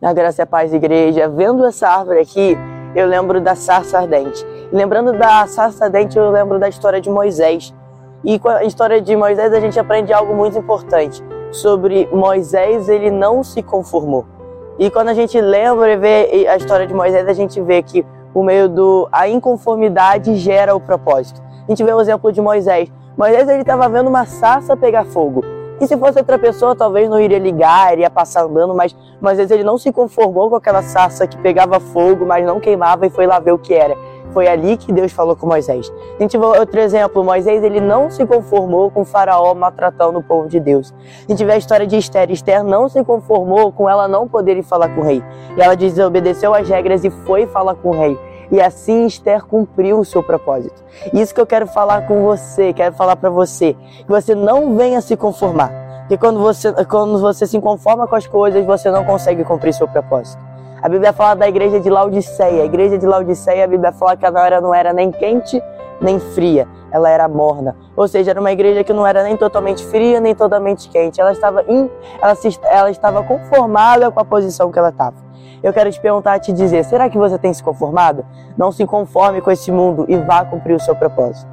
Na graça e paz, igreja. Vendo essa árvore aqui, eu lembro da sarça ardente. lembrando da sarça ardente, eu lembro da história de Moisés. E com a história de Moisés, a gente aprende algo muito importante sobre Moisés, ele não se conformou. E quando a gente lembra e vê a história de Moisés, a gente vê que o meio do a inconformidade gera o propósito. A gente vê o exemplo de Moisés. Moisés ele estava vendo uma sarça pegar fogo. E se fosse outra pessoa, talvez não iria ligar, iria passar andando, mas, mas às vezes ele não se conformou com aquela sarça que pegava fogo, mas não queimava e foi lá ver o que era. Foi ali que Deus falou com Moisés. Gente outro exemplo, Moisés ele não se conformou com o faraó maltratando o povo de Deus. A gente vê a história de Esther. Esther não se conformou com ela não poder falar com o rei. E ela desobedeceu as regras e foi falar com o rei. E assim Esther cumpriu o seu propósito. Isso que eu quero falar com você, quero falar para você, que você não venha se conformar. Porque quando você, quando você se conforma com as coisas, você não consegue cumprir seu propósito. A Bíblia fala da igreja de Laodiceia. A igreja de Laodiceia, a Bíblia fala que ela não era nem quente nem fria, ela era morna. Ou seja, era uma igreja que não era nem totalmente fria nem totalmente quente. Ela estava, in, ela, se, ela estava conformada com a posição que ela estava. Eu quero te perguntar, te dizer, será que você tem se conformado? Não se conforme com esse mundo e vá cumprir o seu propósito.